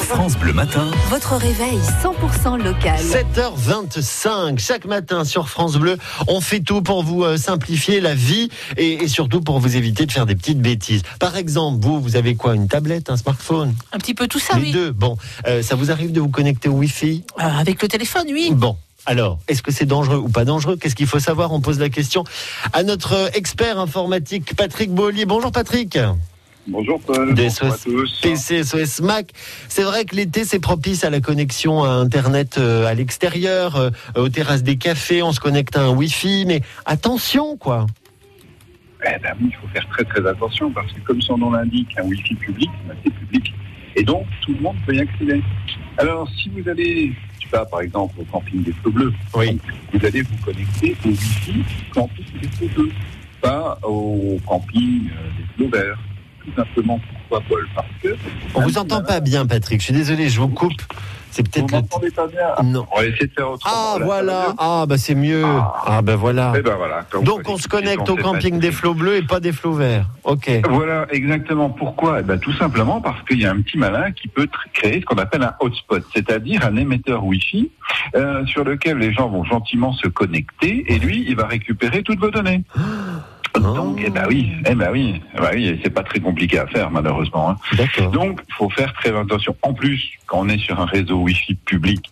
France Bleu Matin. Votre réveil 100% local. 7h25, chaque matin sur France Bleu, on fait tout pour vous euh, simplifier la vie et, et surtout pour vous éviter de faire des petites bêtises. Par exemple, vous, vous avez quoi Une tablette, un smartphone? Un petit peu tout ça, Les oui. deux. Bon, euh, ça vous arrive de vous connecter au Wi-Fi? Euh, avec le téléphone, oui. Bon. Alors, est-ce que c'est dangereux ou pas dangereux? Qu'est-ce qu'il faut savoir? On pose la question à notre expert informatique Patrick Beaulier. Bonjour Patrick. Bonjour Paul, bonjour à SOS tous. PC, SOS Mac. C'est vrai que l'été, c'est propice à la connexion à Internet euh, à l'extérieur, euh, aux terrasses des cafés, on se connecte à un Wi-Fi, mais attention, quoi. Eh ben oui, il faut faire très très attention parce que comme son nom l'indique, un Wi-Fi public, c'est public. Et donc, tout le monde peut y accéder. Alors, si vous allez, je sais pas, par exemple, au camping des Flots Bleus, Oui. vous allez vous connecter au Wi-Fi camping des Flots Bleus, pas au camping euh, des Flots Verts. Tout simplement, pourquoi Paul Parce que... On vous entend pas bien, Patrick. Je suis désolé, je vous coupe. C'est Vous peut-être le... m'entendez pas bien? Non. On va essayer de faire autrement. Ah, voilà. Ah, bah c'est mieux. Ah. Ah, ben voilà. Eh ben voilà. Donc on se connecte au camping des flots bleus et pas des flots verts. Ok. Voilà, exactement. Pourquoi? Eh ben, Tout simplement parce qu'il y a un petit malin qui peut créer ce qu'on appelle un hotspot, c'est-à-dire un émetteur Wi-Fi euh, sur lequel les gens vont gentiment se connecter et lui, il va récupérer toutes vos données. Donc, eh ben oui, eh ben oui, eh ben oui, c'est pas très compliqué à faire malheureusement. hein. Donc, il faut faire très attention. En plus, quand on est sur un réseau Wi-Fi public,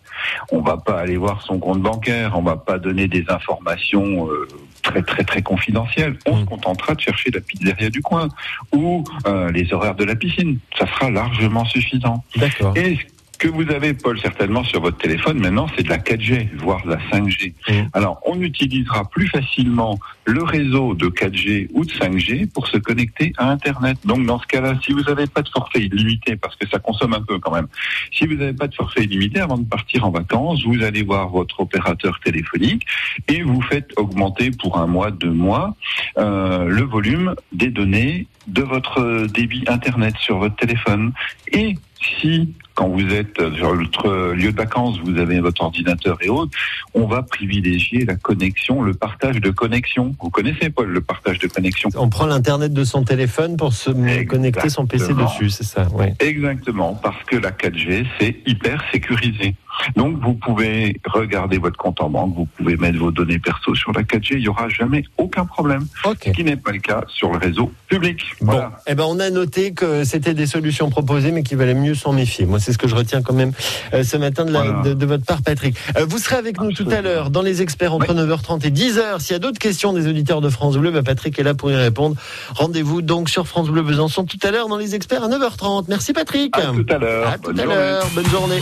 on va pas aller voir son compte bancaire, on va pas donner des informations euh, très très très confidentielles. On se Mm. contentera de chercher la pizzeria du coin ou euh, les horaires de la piscine. Ça sera largement suffisant. D'accord. Et que vous avez, Paul, certainement sur votre téléphone maintenant, c'est de la 4G, voire de la 5G. Mm. Alors, on utilisera plus facilement le réseau de 4G ou de 5G pour se connecter à Internet. Donc, dans ce cas-là, si vous n'avez pas de forfait illimité, parce que ça consomme un peu quand même, si vous n'avez pas de forfait illimité, avant de partir en vacances, vous allez voir votre opérateur téléphonique et vous faites augmenter pour un mois, deux mois, euh, le volume des données de votre débit Internet sur votre téléphone. Et si, quand vous êtes sur votre lieu de vacances, vous avez votre ordinateur et autres, on va privilégier la connexion, le partage de connexion. Vous connaissez, Paul, le partage de connexion On prend l'internet de son téléphone pour se connecter son PC dessus, c'est ça. Exactement, parce que la 4G, c'est hyper sécurisé. Donc, vous pouvez regarder votre compte en banque, vous pouvez mettre vos données perso sur la 4G, il n'y aura jamais aucun problème. Ce qui n'est pas le cas sur le réseau public. Bon, Voilà. eh ben on a noté que c'était des solutions proposées, mais qu'il valait mieux s'en méfier. Moi, c'est ce que je retiens quand même euh, ce matin de, la- Voilà. de, de votre part, Patrick. Euh, vous serez avec nous tout à l'heure dans les experts entre 9h30 et 10h. S'il y a d'autres questions des auditeurs de France Bleu, bah, Patrick est là pour y répondre. Rendez-vous donc sur France Bleu Besançon tout à l'heure dans les experts à 9h30. Merci Patrick. À tout à l'heure. À tout Bonne à journée. l'heure. Bonne journée.